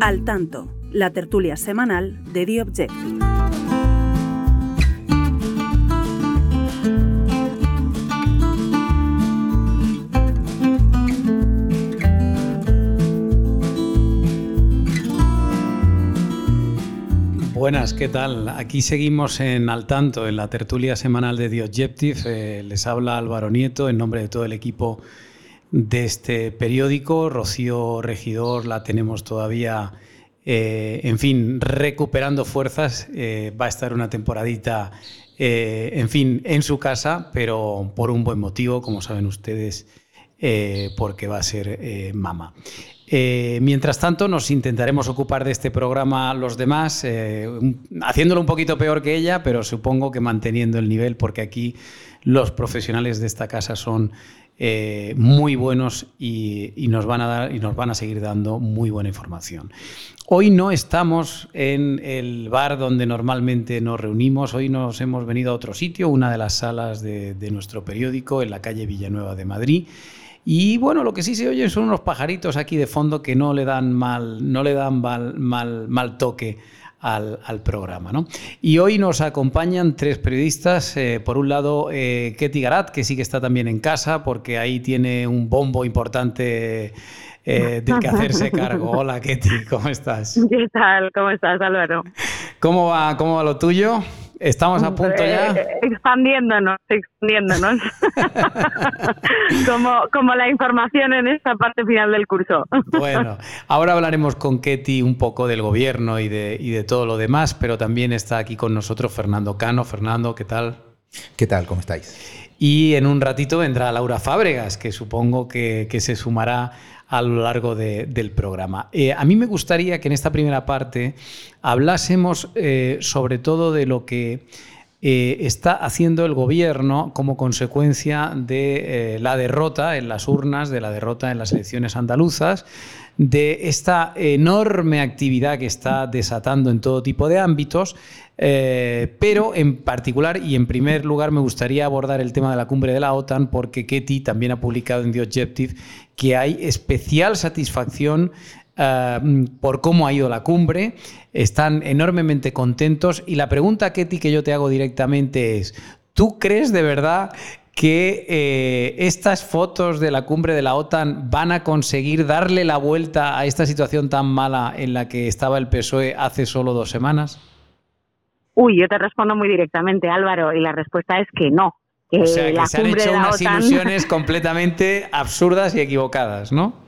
Al tanto, la tertulia semanal de The Objective. Buenas, ¿qué tal? Aquí seguimos en Al Tanto, en la tertulia semanal de The Objective. Eh, les habla Álvaro Nieto en nombre de todo el equipo de este periódico. Rocío Regidor la tenemos todavía, eh, en fin, recuperando fuerzas. Eh, va a estar una temporadita, en fin, en su casa, pero por un buen motivo, como saben ustedes, porque va a ser mama. Eh, mientras tanto, nos intentaremos ocupar de este programa los demás, eh, haciéndolo un poquito peor que ella, pero supongo que manteniendo el nivel, porque aquí los profesionales de esta casa son eh, muy buenos y, nos van a dar y nos van a seguir dando muy buena información. Hoy no estamos en el bar donde normalmente nos reunimos, hoy nos hemos venido a otro sitio, una de las salas de nuestro periódico, en la calle Villanueva de Madrid. Y bueno, lo que sí se oye son unos pajaritos aquí de fondo que no le dan mal, no le dan mal, mal, toque al, programa. ¿no? Y hoy nos acompañan tres periodistas. Eh, por un lado, eh, Ketty Garat, que sí que está también en casa, porque ahí tiene un bombo importante eh, del que hacerse cargo. Hola, Ketty, ¿cómo estás? ¿Qué tal? ¿Cómo estás, Álvaro? ¿Cómo va, cómo va lo tuyo? Estamos a punto ya. Expandiéndonos, expandiéndonos. como, como la información en esta parte final del curso. bueno, ahora hablaremos con Ketty un poco del gobierno y de, y de todo lo demás, pero también está aquí con nosotros Fernando Cano. Fernando, ¿qué tal? ¿Qué tal? ¿Cómo estáis? Y en un ratito vendrá Laura Fábregas, que supongo que, que se sumará a lo largo del programa. Eh, a mí me gustaría que en esta primera parte hablásemos eh, sobre todo de lo que eh, está haciendo el gobierno como consecuencia de la derrota en las urnas, de la derrota en las elecciones andaluzas, de esta enorme actividad que está desatando en todo tipo de ámbitos, pero en particular y en primer lugar me gustaría abordar el tema de la cumbre de la OTAN porque Ketty también ha publicado en The Objective que hay especial satisfacción eh, por cómo ha ido la cumbre, están enormemente contentos y la pregunta, Ketty, que yo te hago directamente es, ¿tú crees de verdad que eh, estas fotos de la cumbre de la OTAN van a conseguir darle la vuelta a esta situación tan mala en la que estaba el PSOE hace solo dos semanas? Uy, yo te respondo muy directamente, Álvaro, y la respuesta es que no o sea, que se han hecho unas ilusiones completamente absurdas y equivocadas, ¿no?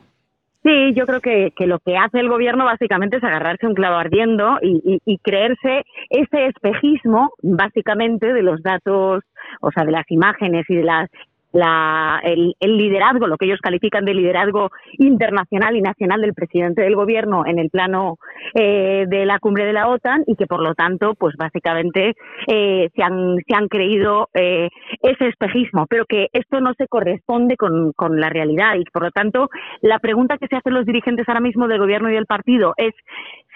Sí, yo creo que, que, lo que hace el gobierno básicamente es agarrarse un clavo ardiendo y, y, creerse ese espejismo básicamente de los datos, o sea, de las imágenes y de las la, el, liderazgo, lo que ellos califican de liderazgo internacional y nacional del presidente del gobierno en el plano eh, de la cumbre de la OTAN y que por lo tanto, pues básicamente eh, se, han, se han creído eh, ese espejismo, pero que esto no se corresponde con, con la realidad. Y por lo tanto la pregunta que se hacen los dirigentes ahora mismo del gobierno y del partido es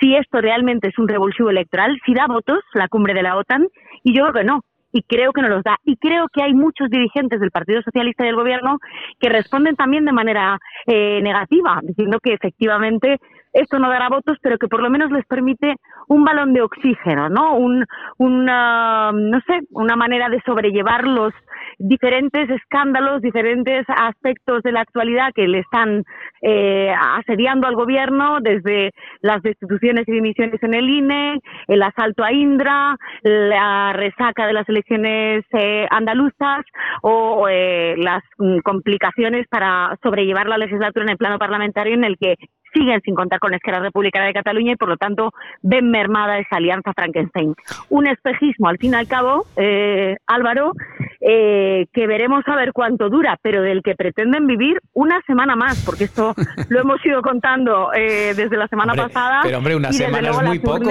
si esto realmente es un revulsivo electoral, si da votos la cumbre de la OTAN y yo creo que no y creo que no los da. Y creo que hay muchos dirigentes del Partido Socialista y del Gobierno que responden también de manera eh, negativa, diciendo que efectivamente esto no dará votos, pero que por lo menos les permite un balón de oxígeno, ¿no? Un, una, no sé, una manera de sobrellevar los diferentes escándalos, diferentes aspectos de la actualidad que le están eh, asediando al gobierno, desde las destituciones y dimisiones en el INE, el asalto a Indra, la resaca de las elecciones eh, andaluzas o eh, las mm, complicaciones para sobrellevar la legislatura en el plano parlamentario en el que siguen sin contar con la Esquerra Republicana de Cataluña y por lo tanto ven mermada esa alianza Frankenstein. Un espejismo, al fin y al cabo, eh, Álvaro, eh, que veremos a ver cuánto dura, pero del que pretenden vivir una semana más, porque esto lo hemos ido contando eh, desde la semana pasada. Pero hombre, una semana es muy poco.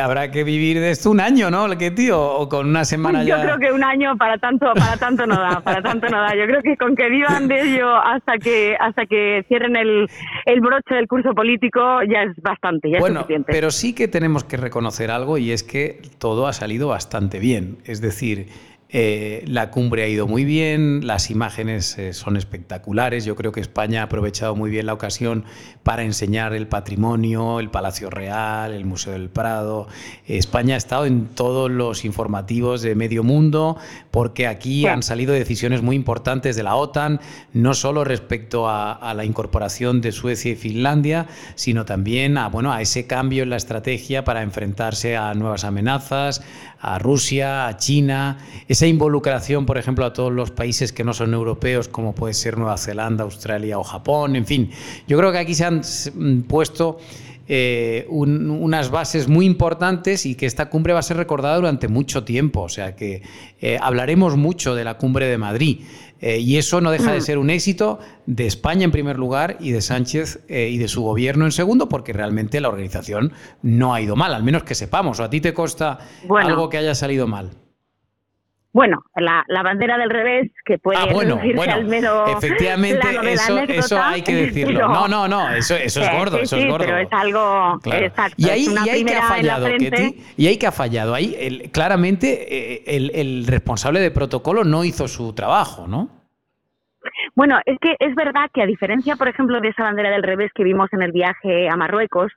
habrá que vivir de esto un año, ¿no? ¿Qué tío? O con una semana ya. Yo creo que un año para tanto, para tanto no da, para tanto no da. Yo creo que con que vivan de ello hasta que hasta que cierren el, el broche del curso político ya es bastante, ya bueno, es suficiente. Pero sí que tenemos que reconocer algo y es que todo ha salido bastante bien. Es decir, Eh, la cumbre ha ido muy bien, las imágenes eh, son espectaculares. Yo creo que España ha aprovechado muy bien la ocasión para enseñar el patrimonio, el Palacio Real, el Museo del Prado. España ha estado en todos los informativos de medio mundo porque aquí han salido decisiones muy importantes de la OTAN, no solo respecto a, la incorporación de Suecia y Finlandia, sino también a, bueno, a ese cambio en la estrategia para enfrentarse a nuevas amenazas, a Rusia, a China, esa involucración, por ejemplo, a todos los países que no son europeos, como puede ser Nueva Zelanda, Australia o Japón, en fin. Yo creo que aquí se han mm, puesto eh, unas bases muy importantes y que esta cumbre va a ser recordada durante mucho tiempo. O sea que eh, hablaremos mucho de la cumbre de Madrid. Eh, y eso no deja de mm. ser un éxito de España en primer lugar y de Sánchez y de su gobierno en segundo, porque realmente la organización no ha ido mal, al menos que sepamos. ¿O a ti te consta algo que haya salido mal? Bueno, la, bandera del revés, que puede ah, bueno, al menos efectivamente, eso, eso hay que decirlo. no, no, no, eso, eso es gordo, eso es gordo. Pero es algo exacto. Y ahí, y ahí que ha fallado, Ketty, y ahí que ha fallado. Ahí claramente eh, el, el responsable de protocolo no hizo su trabajo, ¿no? Bueno, es que es verdad que a diferencia, por ejemplo, de esa bandera del revés que vimos en el viaje a Marruecos,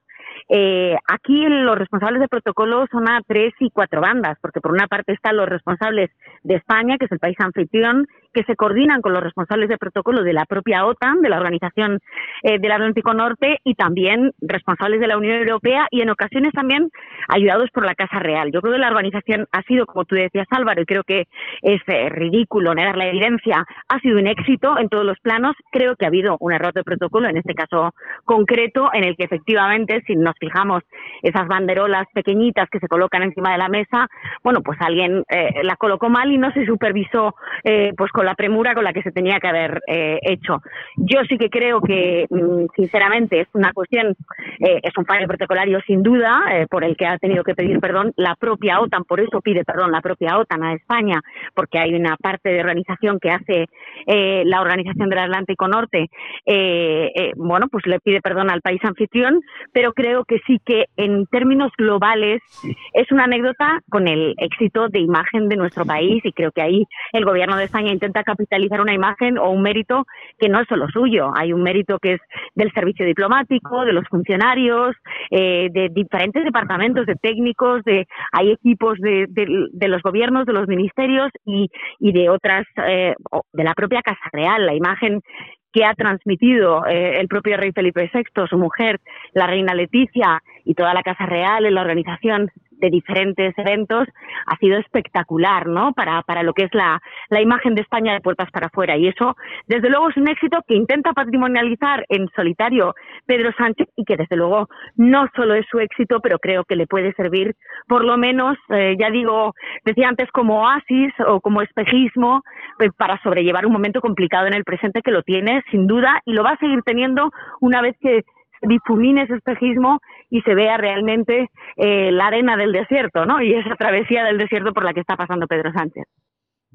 eh, aquí los responsables de protocolo son a tres y cuatro bandas, porque por una parte están los responsables de España, que es el país anfitrión, que se coordinan con los responsables de protocolo de la propia OTAN, de la Organización eh, del Atlántico Norte, y también responsables de la Unión Europea y en ocasiones también ayudados por la Casa Real. Yo creo que la organización ha sido, como tú decías Álvaro, y creo que es eh, ridículo negar la evidencia, ha sido un éxito en todos los planos. Creo que ha habido un error de protocolo, en este caso concreto, en el que efectivamente, si nos fijamos esas banderolas pequeñitas que se colocan encima de la mesa, bueno, pues alguien eh, la colocó mal y no se supervisó pues con la premura con la que se tenía que haber eh, hecho. Yo sí que creo que, mm, sinceramente, es una cuestión, eh, es un fallo protocolario sin duda, eh, por el que ha tenido que pedir perdón la propia OTAN, por eso pide perdón la propia OTAN a España, porque hay una parte de organización que hace la Organización del Atlántico Norte, bueno, pues le pide perdón al país anfitrión, pero creo que sí que en términos globales es una anécdota con el éxito de imagen de nuestro país y creo que ahí el gobierno de España intenta capitalizar una imagen o un mérito que no es solo suyo. Hay un mérito que es del servicio diplomático, de los funcionarios, eh, de diferentes departamentos, de técnicos, de hay equipos de, los gobiernos, de los ministerios y, de otras, eh, de la propia Casa Real. La imagen que ha transmitido eh, el propio rey Felipe VI, su mujer, la reina Leticia y toda la Casa Real en la organización de diferentes eventos ha sido espectacular, ¿no? Para, para lo que es la, la imagen de España de puertas para afuera. Y eso, desde luego, es un éxito que intenta patrimonializar en solitario Pedro Sánchez y que, desde luego, no solo es su éxito, pero creo que le puede servir, por lo menos, eh, ya digo, decía antes, como oasis o como espejismo, pues, para sobrellevar un momento complicado en el presente que lo tiene, sin duda, y lo va a seguir teniendo una vez que difumine ese espejismo y se vea realmente eh, la arena del desierto, ¿no? Y esa travesía del desierto por la que está pasando Pedro Sánchez.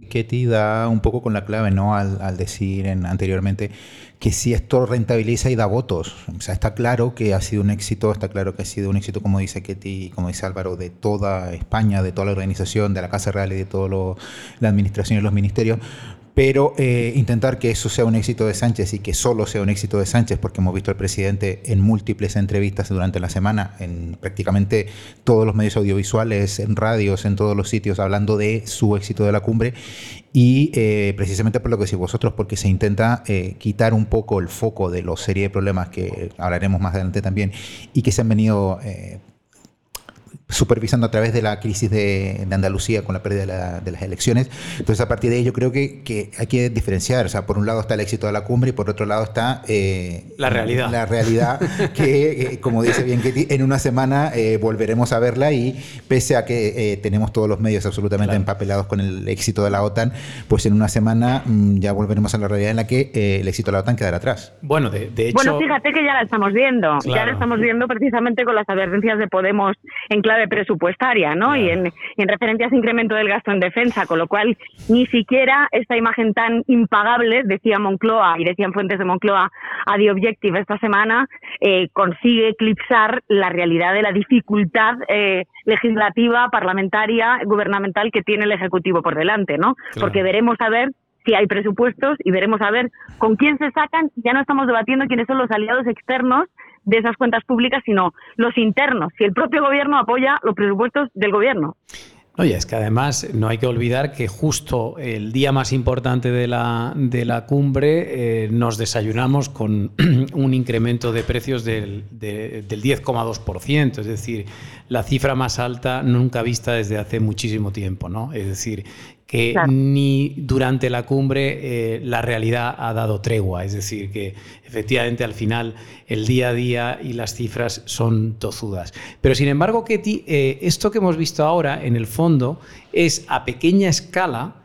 Ketty da un poco con la clave, ¿no? Al, decir anteriormente que si esto rentabiliza y da votos. O sea, está claro que ha sido un éxito, está claro que ha sido un éxito, como dice Ketty, como dice Álvaro, de toda España, de toda la organización, de la Casa Real y de toda la administración y los ministerios pero eh, intentar que eso sea un éxito de Sánchez y que solo sea un éxito de Sánchez, porque hemos visto al presidente en múltiples entrevistas durante la semana, en prácticamente todos los medios audiovisuales, en radios, en todos los sitios, hablando de su éxito de la cumbre, y eh, precisamente por lo que decís vosotros, porque se intenta eh, quitar un poco el foco de la serie de problemas que hablaremos más adelante también, y que se han venido supervisando a través de la crisis de, Andalucía con la pérdida de, las elecciones. Entonces, a partir de ahí yo creo que, que, hay que diferenciar. O sea, por un lado está el éxito de la cumbre y por otro lado está... Eh, la realidad. La realidad que, eh, como dice bien Ketty, en una semana eh, volveremos a verla y pese a que tenemos todos los medios absolutamente empapelados con el éxito de la OTAN, pues en una semana mm, ya volveremos a la realidad en la que el éxito de la OTAN quedará atrás. Bueno, de, hecho... Bueno, fíjate que ya la estamos viendo. Ya la estamos viendo precisamente con las advertencias de Podemos en clave presupuestaria, ¿no? Y, en, en referencia a ese incremento del gasto en defensa, con lo cual ni siquiera esta imagen tan impagable, decía Moncloa y decían fuentes de Moncloa a The Objective esta semana, eh, consigue eclipsar la realidad de la dificultad eh, legislativa, parlamentaria, gubernamental que tiene el Ejecutivo por delante, ¿no? Porque veremos a ver si hay presupuestos y veremos a ver con quién se sacan. Ya no estamos debatiendo quiénes son los aliados externos de esas cuentas públicas, sino los internos, si el propio gobierno apoya los presupuestos del gobierno. Oye, es que además no hay que olvidar que justo el día más importante de la, de la cumbre eh, nos desayunamos con un incremento de precios del, del 10,2%, es decir, la cifra más alta nunca vista desde hace muchísimo tiempo, ¿no? Es decir, que ni durante la cumbre eh, la realidad ha dado tregua. Es decir, que efectivamente al final el día a día y las cifras son tozudas. Pero sin embargo, Ketty, eh, esto que hemos visto ahora, en el fondo, es a pequeña escala.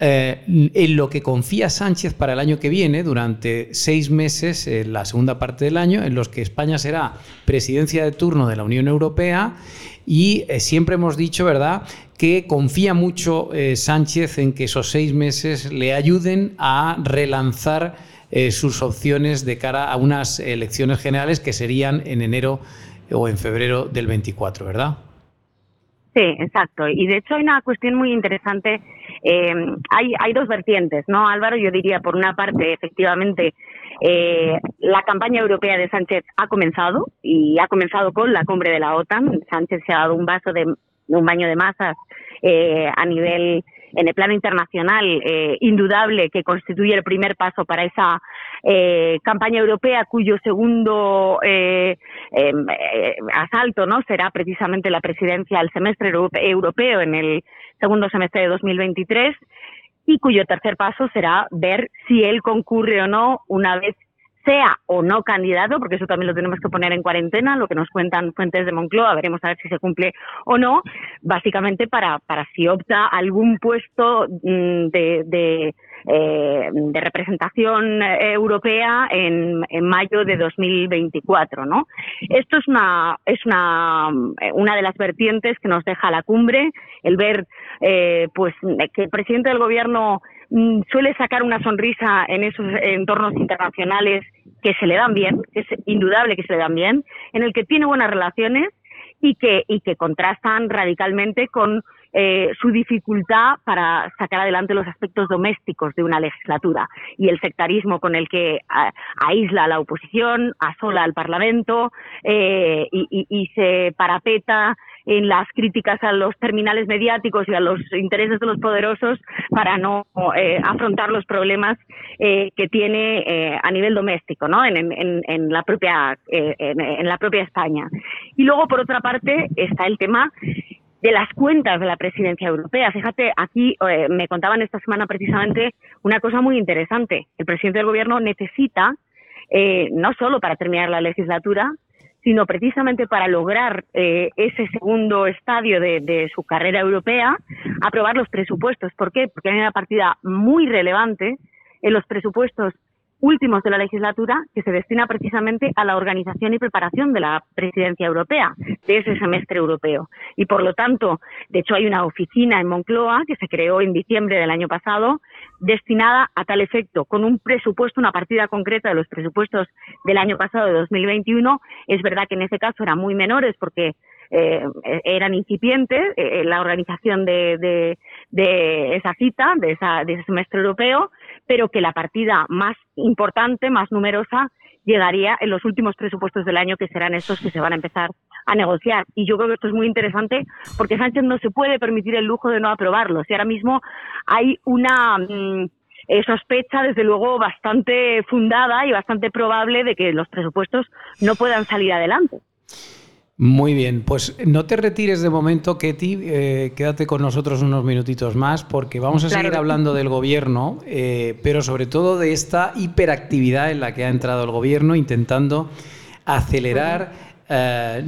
Eh, en lo que confía Sánchez para el año que viene, durante seis meses, en la segunda parte del año, en los que España será presidencia de turno de la Unión Europea y siempre hemos dicho, ¿verdad?, que confía mucho eh, Sánchez en que esos seis meses le ayuden a relanzar eh, sus opciones de cara a unas elecciones generales que serían en enero o en febrero del 24, ¿verdad? Sí, exacto. Y de hecho hay una cuestión muy interesante. Eh, hay, hay dos vertientes, ¿no, Álvaro? Yo diría, por una parte, efectivamente, la campaña europea de Sánchez ha comenzado y ha comenzado con la cumbre de la OTAN. Sánchez se ha dado un vaso de un baño de masas eh, a nivel en el plano internacional eh, indudable que constituye el primer paso para esa eh, campaña europea cuyo segundo em, asalto no será precisamente la presidencia del semestre europeo en el segundo semestre de 2023 y cuyo tercer paso será ver si él concurre o no una vez sea o no candidato, porque eso también lo tenemos que poner en cuarentena, lo que nos cuentan fuentes de Moncloa, veremos a ver si se cumple o no, básicamente para, si opta algún puesto mm, de, eh, de representación europea en, mayo de 2024, ¿no? Esto es una, es una, una de las vertientes que nos deja la cumbre, el ver, eh, pues, que el presidente del gobierno suele sacar una sonrisa en esos entornos internacionales que se le dan bien, que es indudable que se le dan bien, en el que tiene buenas relaciones y que, y que contrastan radicalmente con eh, su dificultad para sacar adelante los aspectos domésticos de una legislatura. Y el sectarismo con el que aísla a la oposición, asola al Parlamento eh, y, se parapeta en las críticas a los terminales mediáticos y a los intereses de los poderosos para no eh, afrontar los problemas eh, que tiene eh, a nivel doméstico, ¿no? En, en, la propia en, en, la propia España. Y luego, por otra parte, está el tema de las cuentas de la presidencia europea. Fíjate, aquí me contaban esta semana precisamente una cosa muy interesante. El presidente del gobierno necesita, no solo para terminar la legislatura, sino precisamente para lograr eh, ese segundo estadio de, de, su carrera europea, aprobar los presupuestos. ¿Por qué? Porque hay una partida muy relevante en los presupuestos últimos de la legislatura que se destina precisamente a la organización y preparación de la presidencia europea, de ese semestre europeo. Y por lo tanto, de hecho hay una oficina en Moncloa que se creó en diciembre del año pasado destinada a tal efecto, con un presupuesto, una partida concreta de los presupuestos del año pasado, de 2021. Es verdad que en ese caso eran muy menores porque eh, eran incipientes eh, la organización de, de, de, esa cita, de, esa, de ese semestre europeo, pero que la partida más importante, más numerosa, llegaría en los últimos presupuestos del año, que serán estos que se van a empezar a negociar. Y yo creo que esto es muy interesante porque Sánchez no se puede permitir el lujo de no aprobarlos. Y ahora mismo hay una mm, eh, sospecha, desde luego, bastante fundada y bastante probable de que los presupuestos no puedan salir adelante. Muy bien, pues no te retires de momento, Ketty, eh, quédate con nosotros unos minutitos más porque vamos a seguir hablando del gobierno, eh, pero sobre todo de esta hiperactividad en la que ha entrado el gobierno intentando acelerar eh,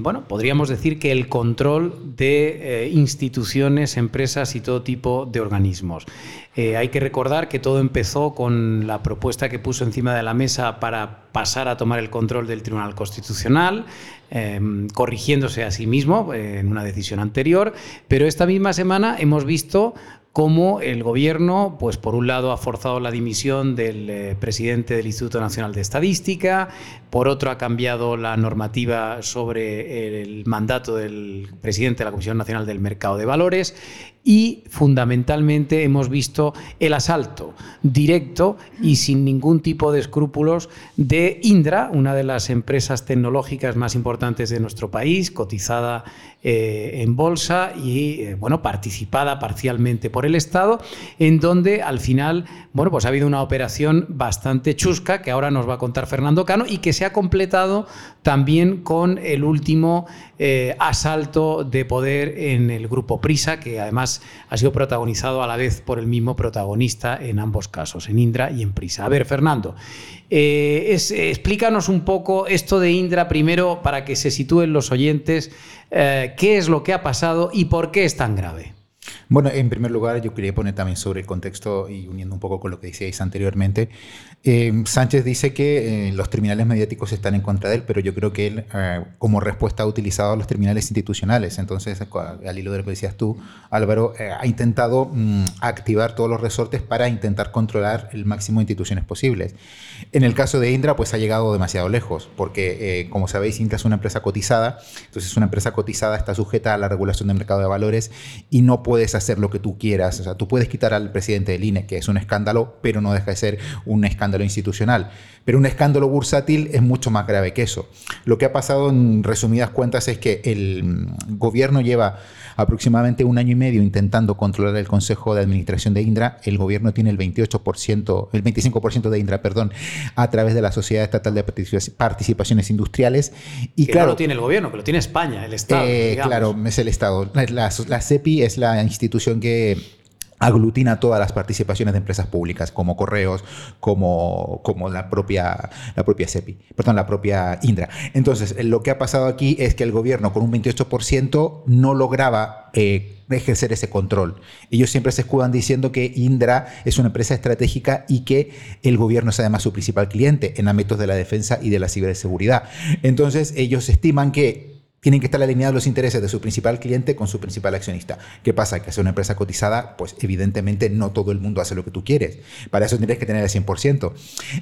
bueno, podríamos decir que el control de eh, instituciones, empresas y todo tipo de organismos. Eh, hay que recordar que todo empezó con la propuesta que puso encima de la mesa para pasar a tomar el control del Tribunal Constitucional, corrigiéndose a sí mismo en una decisión anterior, pero esta misma semana hemos visto cómo el gobierno, pues por un lado ha forzado la dimisión del eh, presidente del Instituto Nacional de Estadística, por otro ha cambiado la normativa sobre el mandato del presidente de la Comisión Nacional del Mercado de Valores y fundamentalmente hemos visto el asalto directo y sin ningún tipo de escrúpulos de Indra, una de las empresas tecnológicas más importantes de nuestro país, cotizada eh, en bolsa y eh, bueno, participada parcialmente por el Estado, en donde al final bueno, pues ha habido una operación bastante chusca que ahora nos va a contar Fernando Cano y que se ha completado también con el último eh, asalto de poder en el grupo Prisa, que además ha sido protagonizado a la vez por el mismo protagonista en ambos casos, en Indra y en Prisa. A ver, Fernando, explícanos un poco esto de Indra primero para que se sitúen los oyentes eh, qué es lo que ha pasado y por qué es tan grave. Bueno, en primer lugar, yo quería poner también sobre el contexto y uniendo un poco con lo que decíais anteriormente. Eh, Sánchez dice que eh, los terminales mediáticos están en contra de él, pero yo creo que él, eh, como respuesta, ha utilizado los terminales institucionales. Entonces, al hilo de lo que decías tú, Álvaro, ha intentado mm, activar todos los resortes para intentar controlar el máximo de instituciones posibles. En el caso de Indra, pues ha llegado demasiado lejos, porque, como sabéis, Indra es una empresa cotizada. Entonces, una empresa cotizada está sujeta a la regulación del mercado de valores y no puedes hacer lo que tú quieras. O sea, tú puedes quitar al presidente del INE, que es un escándalo, pero no deja de ser un escándalo institucional. Pero un escándalo bursátil es mucho más grave que eso. Lo que ha pasado en resumidas cuentas es que el mm, gobierno lleva aproximadamente un año y medio intentando controlar el Consejo de Administración de Indra. El gobierno tiene el 28%, el 25% de Indra, perdón, a través de la Sociedad Estatal de Participaciones Industriales. Y que claro, no lo tiene el gobierno, que lo tiene España, el Estado. Eh, claro, es el Estado. La, la CEPI es la institución que aglutina todas las participaciones de empresas públicas, como Correos, como, como la, propia, la propia CEPI, perdón, la propia Indra. Entonces, lo que ha pasado aquí es que el gobierno con un 28% no lograba eh, ejercer ese control. Ellos siempre se escudan diciendo que Indra es una empresa estratégica y que el gobierno es además su principal cliente en ámbitos de la defensa y de la ciberseguridad. Entonces, ellos estiman que tienen que estar alineados los intereses de su principal cliente con su principal accionista. ¿Qué pasa? Que hacer una empresa cotizada, pues evidentemente no todo el mundo hace lo que tú quieres. Para eso tienes que tener el 100%.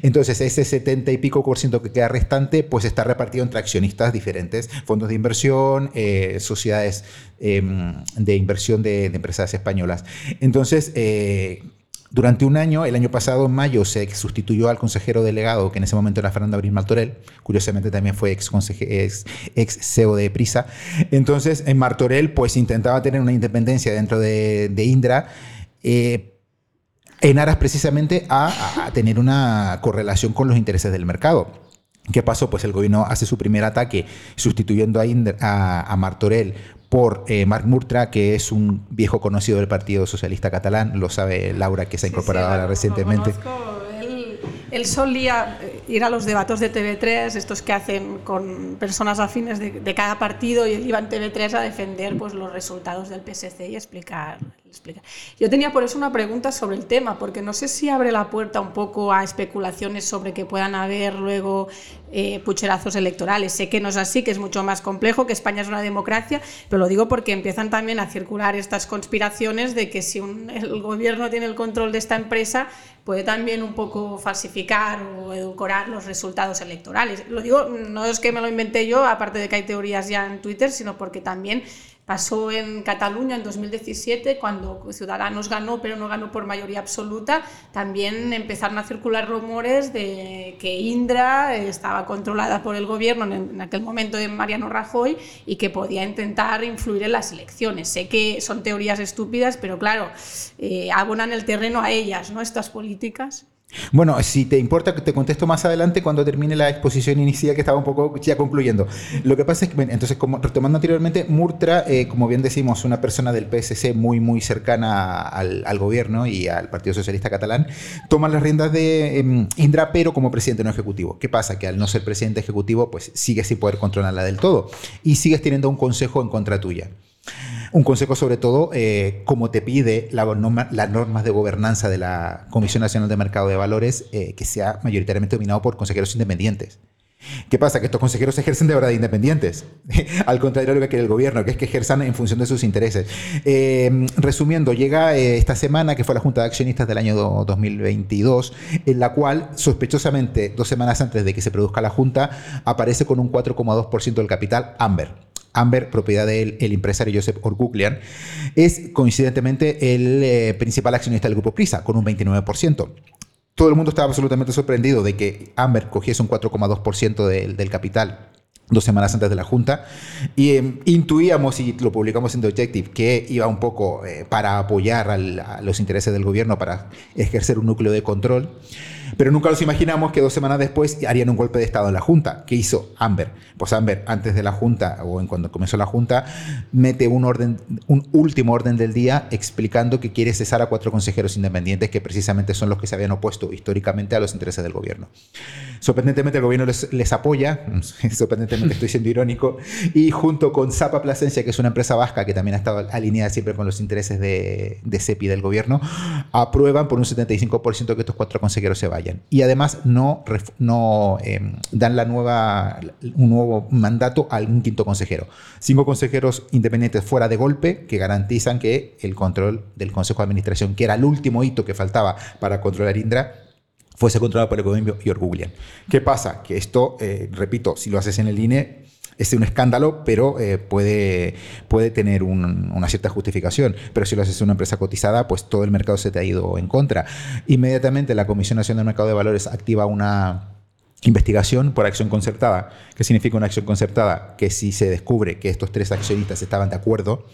Entonces ese 70 y pico por ciento que queda restante, pues está repartido entre accionistas diferentes, fondos de inversión, eh, sociedades em, de inversión de, de, empresas españolas. Entonces, eh, durante un año, el año pasado, en mayo, se sustituyó al consejero delegado, que en ese momento era Fernando Abril Martorell, curiosamente también fue ex, ex, CEO de Prisa. Entonces, en Martorell, pues intentaba tener una independencia dentro de, Indra. Eh, en aras precisamente a, tener una correlación con los intereses del mercado. ¿Qué pasó? Pues el gobierno hace su primer ataque sustituyendo a, a Martorell por eh, Marc Murtra, que es un viejo conocido del Partido Socialista Catalán, lo sabe Laura, que se ha incorporado ahora recientemente. Él, él, solía eh, ir a los debates de TV3, estos que hacen con personas afines de, de, cada partido, y él iba en TV3 a defender pues, los resultados del PSC y explicar yo tenía por eso una pregunta sobre el tema, porque no sé si abre la puerta un poco a especulaciones sobre que puedan haber luego eh, pucherazos electorales. Sé que no es así, que es mucho más complejo, que España es una democracia, pero lo digo porque empiezan también a circular estas conspiraciones de que si el gobierno tiene el control de esta empresa, puede también un poco falsificar o edulcorar los resultados electorales. Lo digo, no es que me lo inventé yo, aparte de que hay teorías ya en Twitter, sino porque también Pasó en Cataluña en 2017, cuando Ciudadanos ganó, pero no ganó por mayoría absoluta. También empezaron a circular rumores de que Indra estaba controlada por el gobierno en aquel momento de Mariano Rajoy y que podía intentar influir en las elecciones. Sé que son teorías estúpidas, pero claro, eh, abonan el terreno a ellas, ¿no? Estas políticas. Bueno, si te importa, te contesto más adelante cuando termine la exposición inicial que estaba un poco ya concluyendo. Lo que pasa es que, entonces, como retomando anteriormente, Murtra, eh, como bien decimos, una persona del PSC muy, muy cercana al, gobierno y al Partido Socialista Catalán, toma las riendas de em, Indra, pero como presidente no ejecutivo. ¿Qué pasa? Que al no ser presidente ejecutivo, pues sigue sin poder controlarla del todo y sigues teniendo un consejo en contra tuya. Un consejo sobre todo, eh, como te pide la las normas de gobernanza de la Comisión Nacional de Mercado de Valores, eh, que sea mayoritariamente dominado por consejeros independientes. ¿Qué pasa? Que estos consejeros ejercen de verdad independientes, al contrario de lo que quiere el gobierno, que es que ejerzan en función de sus intereses. Eh, resumiendo, llega esta semana, que fue la Junta de Accionistas del año 2022, en la cual, sospechosamente, dos semanas antes de que se produzca la Junta, aparece con un 4,2% del capital Amber. Amber, propiedad del el empresario Joseph Orguglian, es coincidentemente el eh, principal accionista del grupo Prisa, con un 29%. Todo el mundo estaba absolutamente sorprendido de que Amber cogiese un 4,2% del, del capital dos semanas antes de la Junta, y em, intuíamos, y lo publicamos en The Objective, que iba un poco eh, para apoyar a los intereses del gobierno, para ejercer un núcleo de control. Pero nunca nos imaginamos que dos semanas después harían un golpe de Estado en la Junta. ¿Qué hizo Amber? Pues Amber, antes de la Junta, o en cuando comenzó la Junta, mete un, orden, un último orden del día explicando que quiere cesar a cuatro consejeros independientes que precisamente son los que se habían opuesto históricamente a los intereses del gobierno. Sorprendentemente el gobierno les, apoya, sorprendentemente estoy siendo irónico, y junto con Zapa Plasencia, que es una empresa vasca que también ha estado alineada siempre con los intereses de, de CEPI del gobierno, aprueban por un 75% que estos cuatro consejeros se Y además no, no em, dan la nueva, un nuevo mandato a un quinto consejero. Cinco consejeros independientes fuera de golpe que garantizan que el control del Consejo de Administración, que era el último hito que faltaba para controlar Indra, fuese controlado por el gobierno y Orguglian. ¿Qué pasa? Que esto, eh, repito, si lo haces en el INE, es un escándalo, pero eh, puede, puede tener una cierta justificación. Pero si lo haces en una empresa cotizada, pues todo el mercado se te ha ido en contra. Inmediatamente la Comisión Nacional del Mercado de Valores activa una investigación por acción concertada. ¿Qué significa una acción concertada? Que si se descubre que estos tres accionistas estaban de acuerdo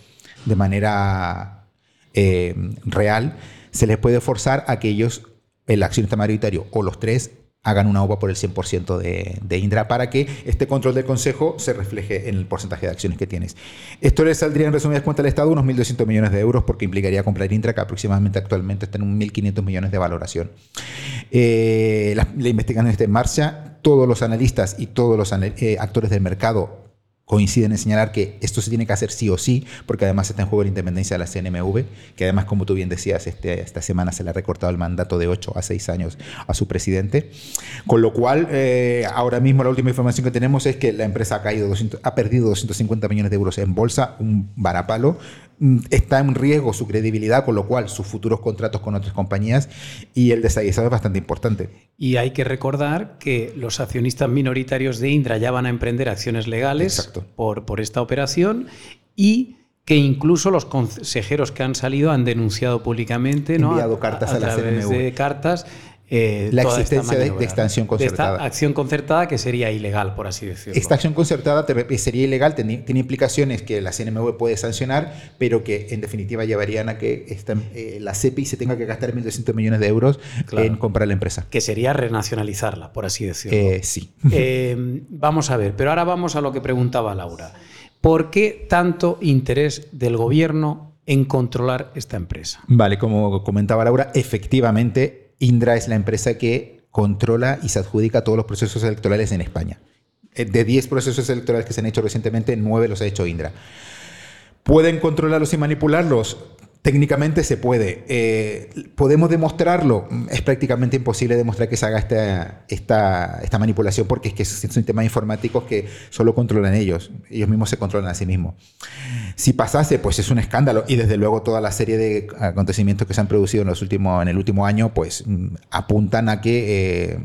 de manera eh, real, se les puede forzar a que ellos, el accionista mayoritario o los tres, hagan una OPA por el 100% de, de, Indra para que este control del Consejo se refleje en el porcentaje de acciones que tienes. Esto le saldría en resumidas cuentas al Estado unos 1.200 millones de euros porque implicaría comprar Indra que aproximadamente actualmente está en 1.500 millones de valoración. Eh, la, investigación está en marcha, todos los analistas y todos los eh, actores del mercado coinciden en señalar que esto se tiene que hacer sí o sí, porque además está en juego la independencia de la CNMV, que además, como tú bien decías, este, esta semana se le ha recortado el mandato de 8 a 6 años a su presidente. Con lo cual, eh, ahora mismo la última información que tenemos es que la empresa ha, caído ha perdido 250 millones de euros en bolsa, un varapalo, está en riesgo su credibilidad, con lo cual sus futuros contratos con otras compañías y el desaguisado es bastante importante. Y hay que recordar que los accionistas minoritarios de Indra ya van a emprender acciones legales por, por esta operación y que incluso los consejeros que han salido han denunciado públicamente, ¿no? enviado cartas a, la través de cartas eh, la existencia de, extensión concertada. esta acción concertada que sería ilegal, por así decirlo. Esta acción concertada sería ilegal, tiene, implicaciones que la CNMV puede sancionar, pero que en definitiva llevarían a que esta, eh, la CEPI se tenga que gastar 1.200 millones de euros en comprar la empresa. Que sería renacionalizarla, por así decirlo. Eh, sí. vamos a ver, pero ahora vamos a lo que preguntaba Laura. ¿Por qué tanto interés del gobierno en controlar esta empresa? Vale, como comentaba Laura, efectivamente Indra es la empresa que controla y se adjudica todos los procesos electorales en España. Eh, de 10 procesos electorales que se han hecho recientemente, 9 los ha hecho Indra. ¿Pueden controlarlos y manipularlos? Técnicamente se puede. Eh, ¿Podemos demostrarlo? Es prácticamente imposible demostrar que se haga esta, esta, esta manipulación porque es que son temas informáticos que solo controlan ellos. Ellos mismos se controlan a sí mismos. Si pasase, pues es un escándalo y desde luego toda la serie de acontecimientos que se han producido en, los últimos, en el último año pues mm, apuntan a que... Eh,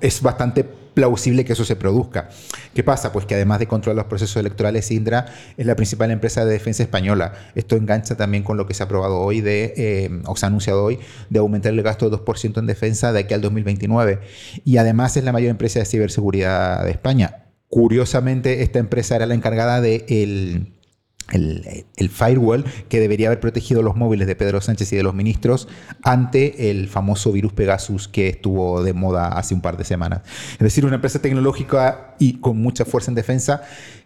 es bastante plausible que eso se produzca. ¿Qué pasa? Pues que además de controlar los procesos electorales, Indra es la principal empresa de defensa española. Esto engancha también con lo que se ha aprobado hoy, de, eh, o se ha anunciado hoy, de aumentar el gasto de 2% en defensa de aquí al 2029. Y además es la mayor empresa de ciberseguridad de España. Curiosamente, esta empresa era la encargada de el, firewall que debería haber protegido los móviles de Pedro Sánchez y de los ministros ante el famoso virus Pegasus que estuvo de moda hace un par de semanas. Es decir, una empresa tecnológica y con mucha fuerza en defensa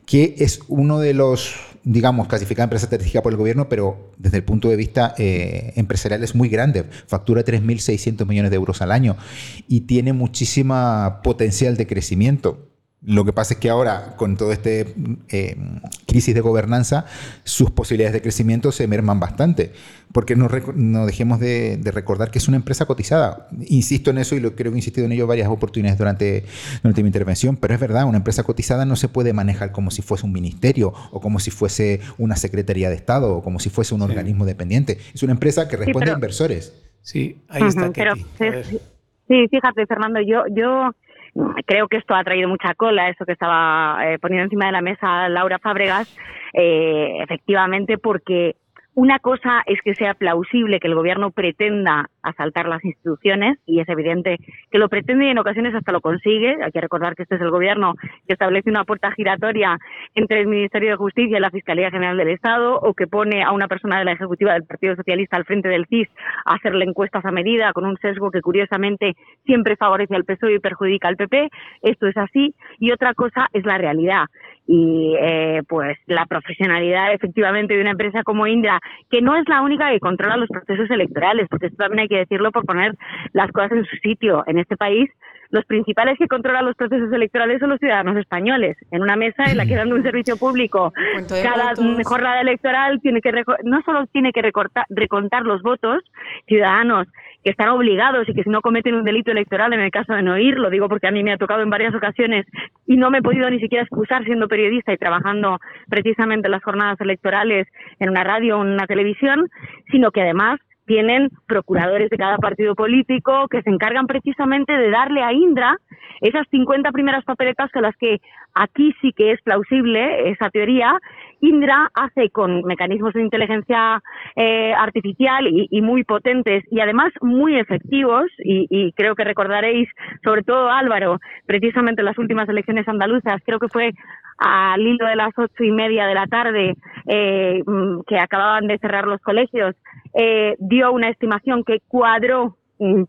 que es uno de los, digamos, clasificada empresa estratégica por el gobierno, pero desde el punto de vista eh, empresarial es muy grande. Factura 3.600 millones de euros al año y tiene muchísima potencial de crecimiento. Lo que pasa es que ahora, con todo este eh, crisis de gobernanza, sus posibilidades de crecimiento se merman bastante. Porque no, dejemos de, recordar que es una empresa cotizada. Insisto en eso y lo, creo que he insistido en ello varias oportunidades durante, durante mi intervención, pero es verdad, una empresa cotizada no se puede manejar como si fuese un ministerio o como si fuese una secretaría de Estado o como si fuese un organismo dependiente. Es una empresa que responde a inversores. Sí, ahí está. sí, fíjate, Fernando, yo, yo creo que esto ha traído mucha cola, eso que estaba eh, poniendo encima de la mesa Laura Fábregas, eh, efectivamente porque una cosa es que sea plausible que el gobierno pretenda asaltar las instituciones y es evidente que lo pretende y en ocasiones hasta lo consigue. Hay que recordar que este es el gobierno que establece una puerta giratoria entre el Ministerio de Justicia y la Fiscalía General del Estado o que pone a una persona de la Ejecutiva del Partido Socialista al frente del CIS a hacerle encuestas a medida con un sesgo que curiosamente siempre favorece al PSOE y perjudica al PP. Esto es así. Y otra cosa es la realidad y eh, pues la profesionalidad efectivamente de una empresa como Indra, que no es la única que controla los procesos electorales, porque esto también hay que decirlo por poner las cosas en su sitio. En este país, los principales que controlan los procesos electorales son los ciudadanos españoles, en una mesa en la que dando un servicio público cada jornada electoral tiene que no solo tiene que recortar, recontar los votos ciudadanos que están obligados y que si no cometen un delito electoral en el caso de no ir, lo digo porque a mí me ha tocado en varias ocasiones y no me he podido ni siquiera excusar siendo periodista y trabajando precisamente en las jornadas electorales en una radio o en una televisión, sino que además tienen procuradores de cada partido político que se encargan precisamente de darle a Indra esas 50 primeras papeletas con las que aquí sí que es plausible esa teoría. Indra hace con mecanismos de inteligencia eh, artificial y, muy potentes y además muy efectivos, y, creo que recordaréis, sobre todo Álvaro, precisamente en las últimas elecciones andaluzas, creo que fue al hilo de las ocho y media de la tarde eh, mm, que acababan de cerrar los colegios, eh, dio una estimación que cuadró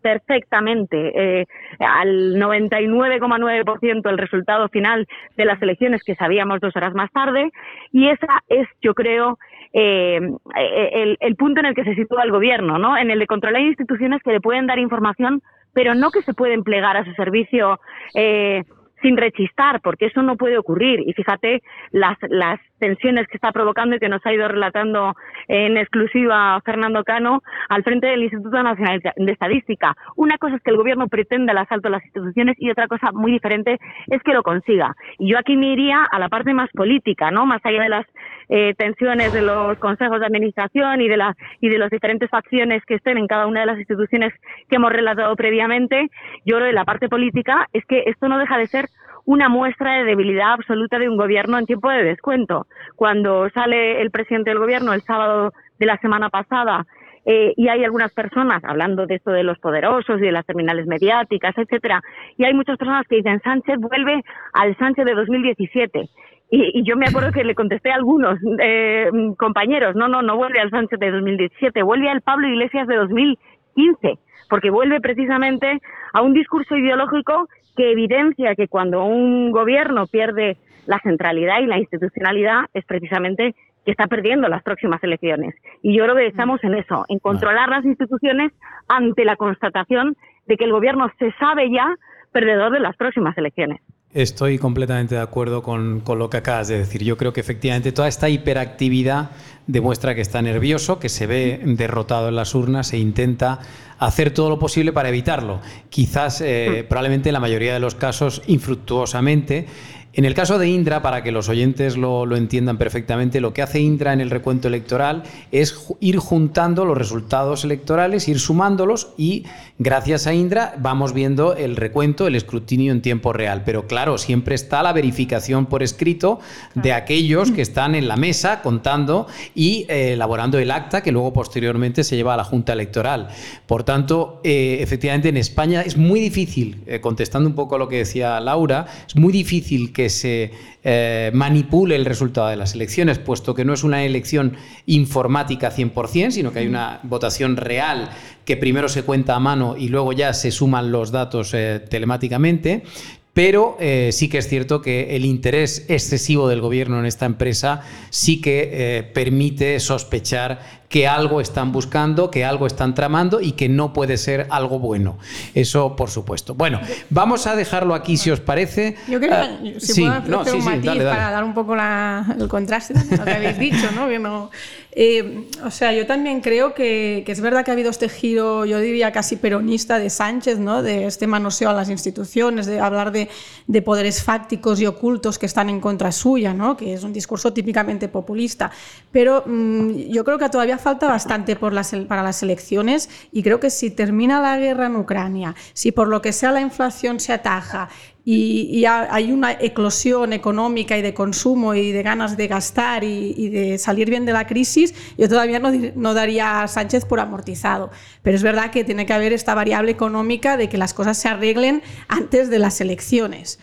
perfectamente eh, al 99,9% el resultado final de las elecciones que sabíamos dos horas más tarde y esa es yo creo eh, el, el, punto en el que se sitúa el gobierno, ¿no? En el de controlar instituciones que le pueden dar información, pero no que se pueden plegar a su servicio eh, sin rechistar, porque eso no puede ocurrir. Y fíjate las, las tensiones que está provocando y que nos ha ido relatando en exclusiva Fernando Cano al frente del Instituto Nacional de Estadística. Una cosa es que el gobierno pretenda el asalto a las instituciones y otra cosa muy diferente es que lo consiga. Y yo aquí me iría a la parte más política, ¿no? Más allá de las eh, tensiones de los consejos de administración y de las y de las diferentes facciones que estén en cada una de las instituciones que hemos relatado previamente, yo creo que la parte política es que esto no deja de ser una muestra de debilidad absoluta de un gobierno en tiempo de descuento. Cuando sale el presidente del gobierno el sábado de la semana pasada eh, y hay algunas personas hablando de esto de los poderosos y de las terminales mediáticas, etcétera, y hay muchas personas que dicen Sánchez vuelve al Sánchez de 2017. Y, y yo me acuerdo que le contesté a algunos eh, compañeros, no, no, no vuelve al Sánchez de 2017, vuelve al Pablo Iglesias de 2015, porque vuelve precisamente a un discurso ideológico que evidencia que cuando un gobierno pierde la centralidad y la institucionalidad es precisamente que está perdiendo las próximas elecciones. Y yo creo que estamos en eso, en controlar las instituciones ante la constatación de que el gobierno se sabe ya perdedor de las próximas elecciones. Estoy completamente de acuerdo con, con, lo que acabas de decir. Yo creo que efectivamente toda esta hiperactividad demuestra que está nervioso, que se ve derrotado en las urnas e intenta hacer todo lo posible para evitarlo. Quizás, eh, probablemente en la mayoría de los casos, infructuosamente. En el caso de Indra, para que los oyentes lo, entiendan perfectamente, lo que hace Indra en el recuento electoral es ir juntando los resultados electorales, ir sumándolos y gracias a Indra vamos viendo el recuento, el escrutinio en tiempo real. Pero claro, siempre está la verificación por escrito de aquellos que están en la mesa contando y eh, elaborando el acta que luego posteriormente se lleva a la Junta Electoral. Por tanto, eh, efectivamente en España es muy difícil, eh, contestando un poco a lo que decía Laura, es muy difícil que que se eh, manipule el resultado de las elecciones, puesto que no es una elección informática 100%, sino que hay una votación real que primero se cuenta a mano y luego ya se suman los datos eh, telemáticamente. Pero eh, sí que es cierto que el interés excesivo del gobierno en esta empresa sí que permite sospechar que algo están buscando, que algo están tramando y que no puede ser algo bueno. Eso, por supuesto. Bueno, vamos a dejarlo aquí si os parece. Yo creo que si puedo hacer un matiz para dar un poco el contraste de lo que habéis dicho, ¿no? Eh, o sea, yo también creo que, es verdad que ha habido este giro, yo diría casi peronista de Sánchez, ¿no? De este manoseo a las instituciones, de hablar de, poderes fácticos y ocultos que están en contra suya, ¿no? Que es un discurso típicamente populista. Pero mm, yo creo que todavía falta bastante por las, para las elecciones y creo que si termina la guerra en Ucrania, si por lo que sea la inflación se ataja y, hay una eclosión económica y de consumo y de ganas de gastar y, de salir bien de la crisis, yo todavía no, daría a Sánchez por amortizado. Pero es verdad que tiene que haber esta variable económica de que las cosas se arreglen antes de las elecciones.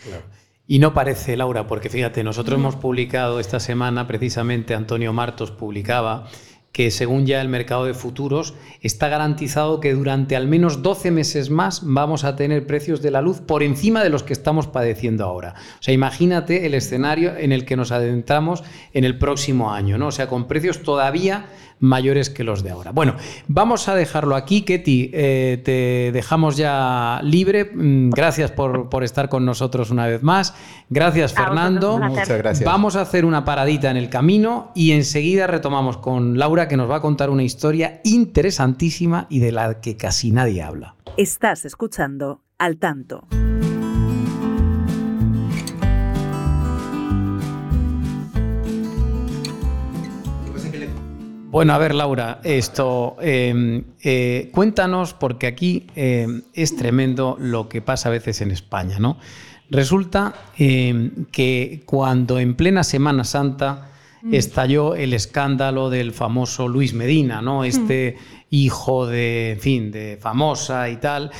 Y no parece, Laura, porque fíjate, nosotros hemos publicado esta semana, precisamente Antonio Martos publicaba que según ya el mercado de futuros está garantizado que durante al menos 12 meses más vamos a tener precios de la luz por encima de los que estamos padeciendo ahora. O sea, imagínate el escenario en el que nos adentramos en el próximo año, ¿no? O sea, con precios todavía mayores que los de ahora. Bueno, vamos a dejarlo aquí, Ketty. Eh, te dejamos ya libre. Mm, gracias por, estar con nosotros una vez más. Gracias, Fernando. Muchas gracias. Vamos a hacer una paradita en el camino y enseguida retomamos con Laura, que nos va a contar una historia interesantísima y de la que casi nadie habla. Estás escuchando al tanto. Bueno, a ver, Laura, esto, em, eh, cuéntanos, porque aquí em, es tremendo lo que pasa a veces en España, ¿no? Resulta em, que cuando en plena Semana Santa mm. estalló el escándalo del famoso Luis Medina, ¿no? Mm. Este hijo de, en fin, de famosa y tal,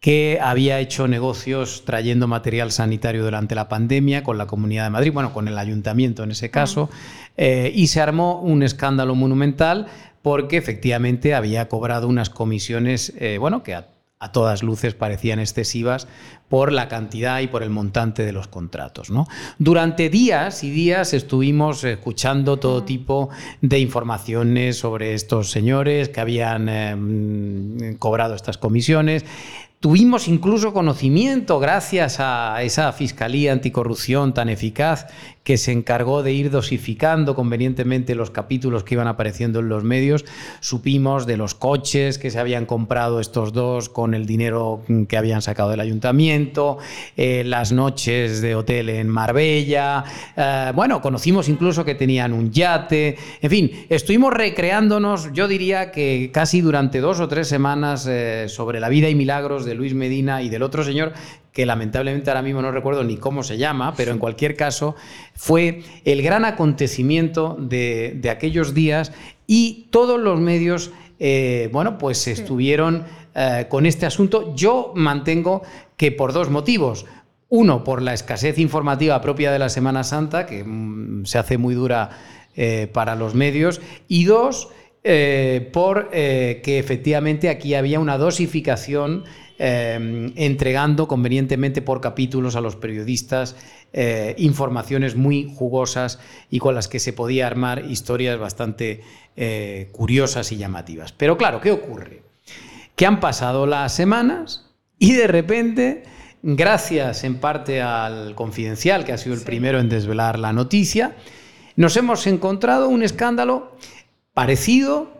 que había hecho negocios trayendo material sanitario durante la pandemia con la Comunidad de Madrid, bueno, con el ayuntamiento en ese caso, eh, y se armó un escándalo monumental porque efectivamente había cobrado unas comisiones, eh, bueno, que a, todas luces parecían excesivas por la cantidad y por el montante de los contratos. ¿no? Durante días y días estuvimos escuchando todo tipo de informaciones sobre estos señores que habían eh, cobrado estas comisiones. Tuvimos incluso conocimiento, gracias a esa Fiscalía Anticorrupción tan eficaz, que se encargó de ir dosificando convenientemente los capítulos que iban apareciendo en los medios. Supimos de los coches que se habían comprado estos dos con el dinero que habían sacado del ayuntamiento, eh, las noches de hotel en Marbella. Eh, bueno, conocimos incluso que tenían un yate. En fin, estuvimos recreándonos, yo diría que casi durante dos o tres semanas eh, sobre la vida y milagros de Luis Medina y del otro señor que lamentablemente ahora mismo no recuerdo ni cómo se llama, pero en cualquier caso fue el gran acontecimiento de, aquellos días y todos los medios, eh, bueno, pues estuvieron eh, con este asunto. Yo mantengo que por dos motivos. Uno, por la escasez informativa propia de la Semana Santa, que mm, se hace muy dura eh, para los medios. Y dos, por que efectivamente aquí había una dosificación Em, entregando convenientemente por capítulos a los periodistas eh, informaciones muy jugosas y con las que se podía armar historias bastante eh, curiosas y llamativas. Pero claro, ¿qué ocurre? Que han pasado las semanas y de repente, gracias en parte al confidencial, que ha sido el primero en desvelar la noticia, nos hemos encontrado un escándalo parecido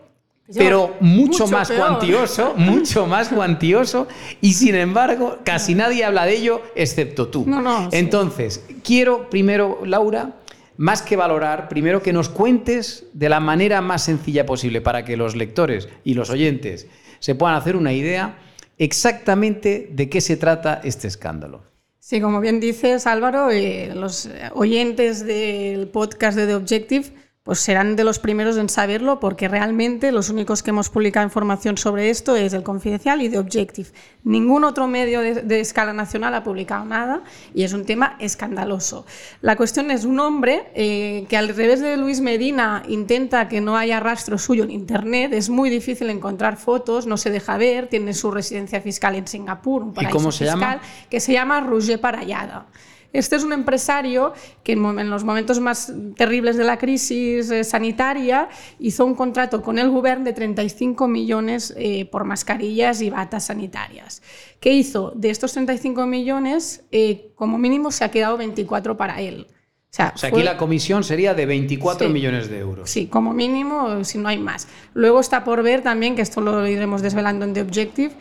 pero mucho, más cuantioso, mucho más cuantioso, y sin embargo, casi nadie habla de ello excepto tú. Entonces, quiero primero, Laura, más que valorar, primero que nos cuentes de la manera más sencilla posible para que los lectores y los oyentes se puedan hacer una idea exactamente de qué se trata este escándalo. Sí, como bien dices Álvaro, eh, los oyentes del podcast de The Objective pues serán de los primeros en saberlo porque realmente los únicos que hemos publicado información sobre esto es el Confidencial y The Objective. Ningún otro medio de, escala nacional ha publicado nada y es un tema escandaloso. La cuestión es un hombre eh, que al revés de Luis Medina intenta que no haya rastro suyo en Internet, es muy difícil encontrar fotos, no se deja ver, tiene su residencia fiscal en Singapur, un paraíso ¿Y cómo se fiscal, llama? que se llama Roger Parallada. Este es un empresario que en, los momentos más terribles de la crisis eh, sanitaria hizo un contrato con el gobierno de 35 millones eh, por mascarillas y batas sanitarias. ¿Qué hizo? De estos 35 millones, eh, como mínimo se ha quedado 24 para él. O sea, aquí la comisión sería de 24 millones de euros. Sí, como mínimo, si no hay más. Luego está por ver también, que esto lo iremos desvelando en The Objective,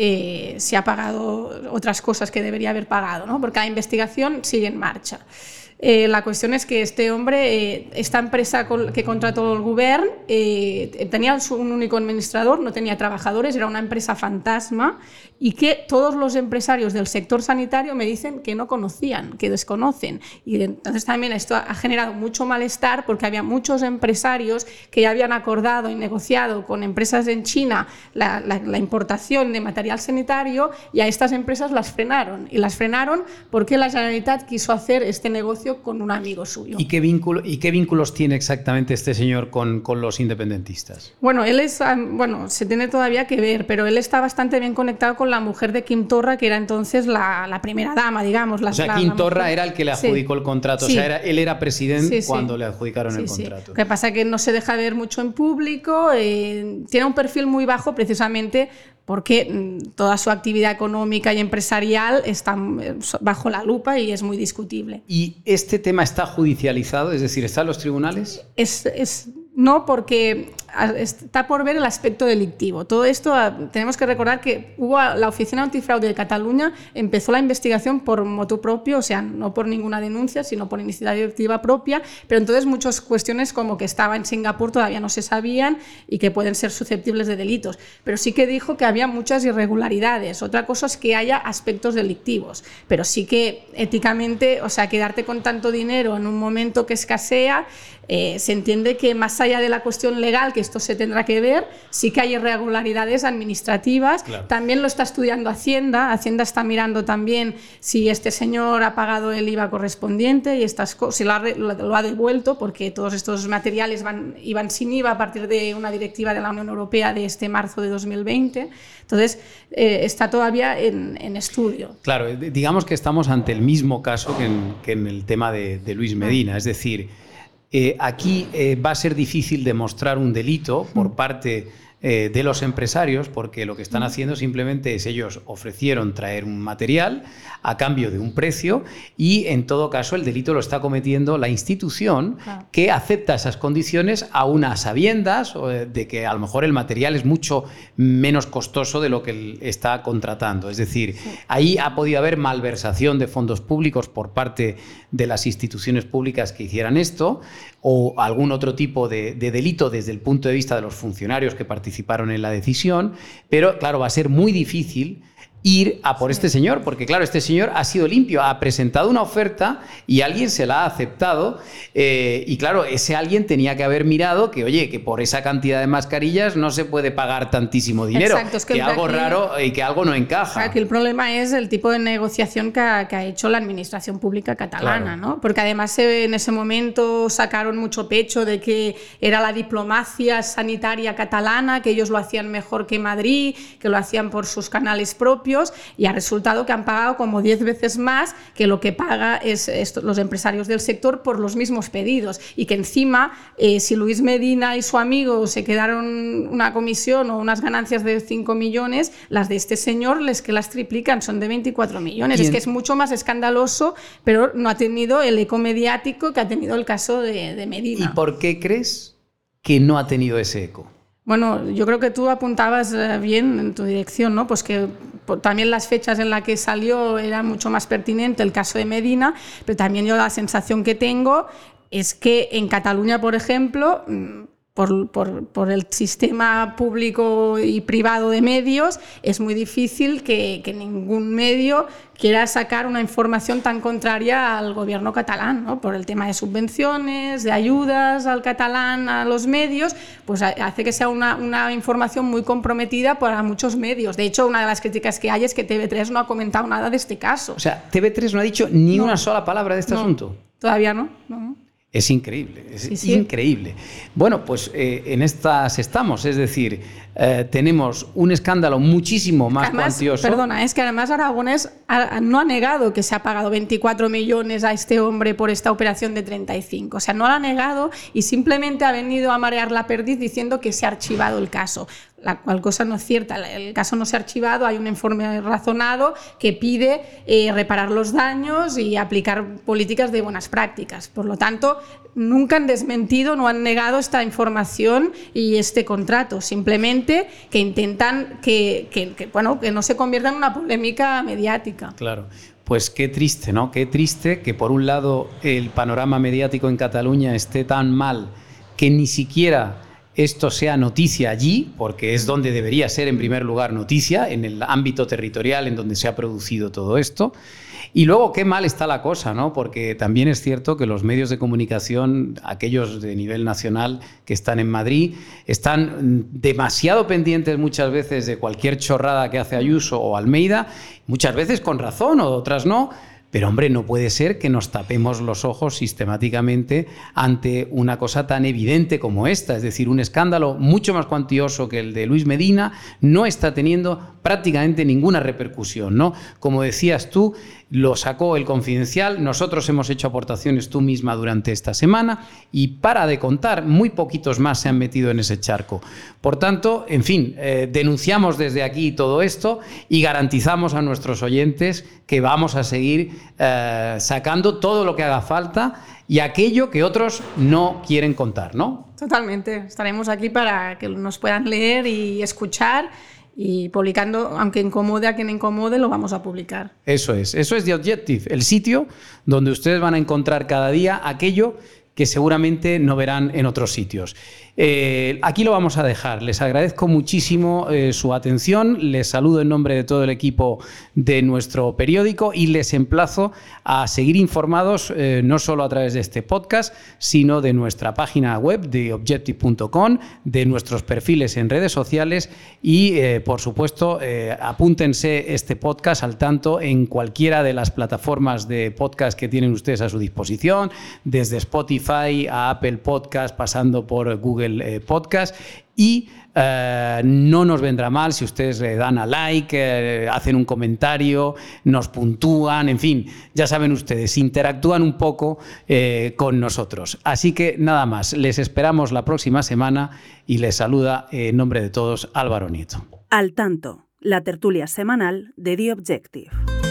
eh, se ha pagado otras cosas que debería haber pagado, ¿no? porque la investigación sigue en marcha. Eh, la cuestión es que este hombre, eh, esta empresa que contrató el gobierno, eh, tenía un único administrador, no tenía trabajadores, era una empresa fantasma y que todos los empresarios del sector sanitario me dicen que no conocían, que desconocen. Y entonces también esto ha generado mucho malestar porque había muchos empresarios que ya habían acordado y negociado con empresas en China la, la importación de material sanitario y a estas empresas las frenaron. Y las frenaron porque la Generalitat quiso hacer este negocio con un amigo suyo. ¿Y qué, vínculo, y qué vínculos tiene exactamente este señor con, con, los independentistas? Bueno, él es, bueno, se tiene todavía que ver, pero él está bastante bien conectado con la mujer de Kim Torra, que era entonces la, la primera dama, digamos. La, o sea, Kim Torra era el que le adjudicó el contrato, o sea, era, él era presidente cuando le adjudicaron el contrato. Lo que pasa es que no se deja ver mucho en público, eh, tiene un perfil muy bajo precisamente porque mm, toda su actividad económica y empresarial está mm, bajo la lupa y es muy discutible. ¿Y este tema está judicializado? Es decir, ¿está en los tribunales? Es, es no, porque está por ver el aspecto delictivo. Todo esto tenemos que recordar que hubo la Oficina Antifraude de Cataluña empezó la investigación por moto propio, o sea, no por ninguna denuncia, sino por iniciativa propia, pero entonces muchas cuestiones como que estaba en Singapur todavía no se sabían y que pueden ser susceptibles de delitos. Pero sí que dijo que había muchas irregularidades. Otra cosa es que haya aspectos delictivos, pero sí que éticamente, o sea, quedarte con tanto dinero en un momento que escasea, eh, se entiende que más allá de la cuestión legal, que esto se tendrá que ver, sí que hay irregularidades administrativas. También lo está estudiando Hacienda. Hacienda está mirando también si este señor ha pagado el IVA correspondiente y estas si lo ha, lo ha, devuelto, porque todos estos materiales van, iban sin IVA a partir de una directiva de la Unión Europea de este marzo de 2020. Entonces, eh, está todavía en, en, estudio. Claro, digamos que estamos ante el mismo caso que en, que en el tema de, de Luis Medina, es decir, eh, aquí eh, va a ser difícil demostrar un delito por parte eh, de los empresarios, porque lo que están haciendo simplemente es ellos ofrecieron traer un material a cambio de un precio y en todo caso el delito lo está cometiendo la institución que acepta esas condiciones a unas sabiendas de que a lo mejor el material es mucho menos costoso de lo que está contratando. Es decir, ahí ha podido haber malversación de fondos públicos por parte de las instituciones públicas que hicieran esto o algún otro tipo de, de delito desde el punto de vista de los funcionarios que participan participaron en la decisión, pero claro, va a ser muy difícil ir a por este señor, porque claro, este señor ha sido limpio, ha presentado una oferta y alguien se la ha aceptado eh, y claro, ese alguien tenía que haber mirado que, oye, que por esa cantidad de mascarillas no se puede pagar tantísimo dinero, Exacto, es que, algo raro y que algo no encaja. Aquí el problema es el tipo de negociación que ha, que ha hecho la administración pública catalana, claro. ¿no? Porque además en ese momento sacaron mucho pecho de que era la diplomacia sanitaria catalana, que ellos lo hacían mejor que Madrid, que lo hacían por sus canales propios y ha resultado que han pagado como 10 veces más que lo que paga es, los empresarios del sector por los mismos pedidos y que encima eh, si Luis Medina y su amigo se quedaron una comisión o unas ganancias de 5 millones, las de este señor les que las triplican, son de 24 millones. Es que es mucho más escandaloso, pero no ha tenido el eco mediático que ha tenido el caso de, de Medina. ¿Y por qué crees que no ha tenido ese eco? Bueno, yo creo que tú apuntabas eh, bien en tu dirección, ¿no? Pues que también las fechas en las que salió era mucho más pertinente el caso de Medina, pero también yo la sensación que tengo es que en Cataluña, por ejemplo, mm, por, el sistema público y privado de medios, es muy difícil que, ningún medio quiera sacar una información tan contraria al gobierno catalán, ¿no? por el tema de subvenciones, de ayudas al catalán, a los medios, pues hace que sea una, una, información muy comprometida para muchos medios. De hecho, una de las críticas que hay es que TV3 no ha comentado nada de este caso. O sea, TV3 no ha dicho ni una sola palabra de este asunto. Todavía no. no. Es increíble, es increíble. Bueno, pues eh, en estas estamos, es decir, eh, tenemos un escándalo muchísimo más cuantioso. Perdona, es que además Aragones no ha negado que se ha pagado 24 millones a este hombre por esta operación de 35. O sea, no lo ha negado y simplemente ha venido a marear la perdiz diciendo que se ha archivado el caso la cual cosa no es cierta. El caso no se ha archivado, hay un informe razonado que pide eh, reparar los daños y aplicar políticas de buenas prácticas. Por lo tanto, nunca han desmentido, no han negado esta información y este contrato. Simplemente que intentan que, bueno, que no se convierta en una polémica mediática. Claro. Pues qué triste, ¿no? Qué triste que por un lado el panorama mediático en Cataluña esté tan mal que ni siquiera esto sea noticia allí, porque es donde debería ser en primer lugar noticia, en el ámbito territorial en donde se ha producido todo esto. Y luego, qué mal está la cosa, ¿no? Porque también es cierto que los medios de comunicación, aquellos de nivel nacional que están en Madrid, están demasiado pendientes muchas veces de cualquier chorrada que hace Ayuso o Almeida, muchas veces con razón o otras no, pero hombre, no puede ser que nos tapemos los ojos sistemáticamente ante una cosa tan evidente como esta. Es decir, un escándalo mucho más cuantioso que el de Luis Medina no está teniendo prácticamente ninguna repercusión. ¿no? Como decías tú, lo sacó el confidencial, nosotros hemos hecho aportaciones tú misma durante esta semana y para de contar, muy poquitos más se han metido en ese charco. Por tanto, en fin, eh, denunciamos desde aquí todo esto y garantizamos a nuestros oyentes que vamos a seguir eh, sacando todo lo que haga falta y aquello que otros no quieren contar, ¿no? Totalmente, estaremos aquí para que nos puedan leer y escuchar y publicando, aunque incomode a quien incomode, lo vamos a publicar. Eso es, eso es The Objective, el sitio donde ustedes van a encontrar cada día aquello que seguramente no verán en otros sitios. Eh, aquí lo vamos a dejar. Les agradezco muchísimo eh, su atención. Les saludo en nombre de todo el equipo de nuestro periódico y les emplazo a seguir informados eh, no solo a través de este podcast, sino de nuestra página web de objective.com, de nuestros perfiles en redes sociales y, por supuesto, apúntense este podcast al tanto en cualquiera de las plataformas de podcast que tienen ustedes a su disposición, desde Spotify a Apple Podcast, pasando por Google eh, podcast y eh, no nos vendrá mal si ustedes le dan a like, eh, hacen un comentario, nos puntúan, en fin, ya saben ustedes, interactúan un poco con nosotros. Así que nada más, les esperamos la próxima semana y les saluda en nombre de todos Álvaro Nieto. Al tanto, la tertulia semanal de The Objective.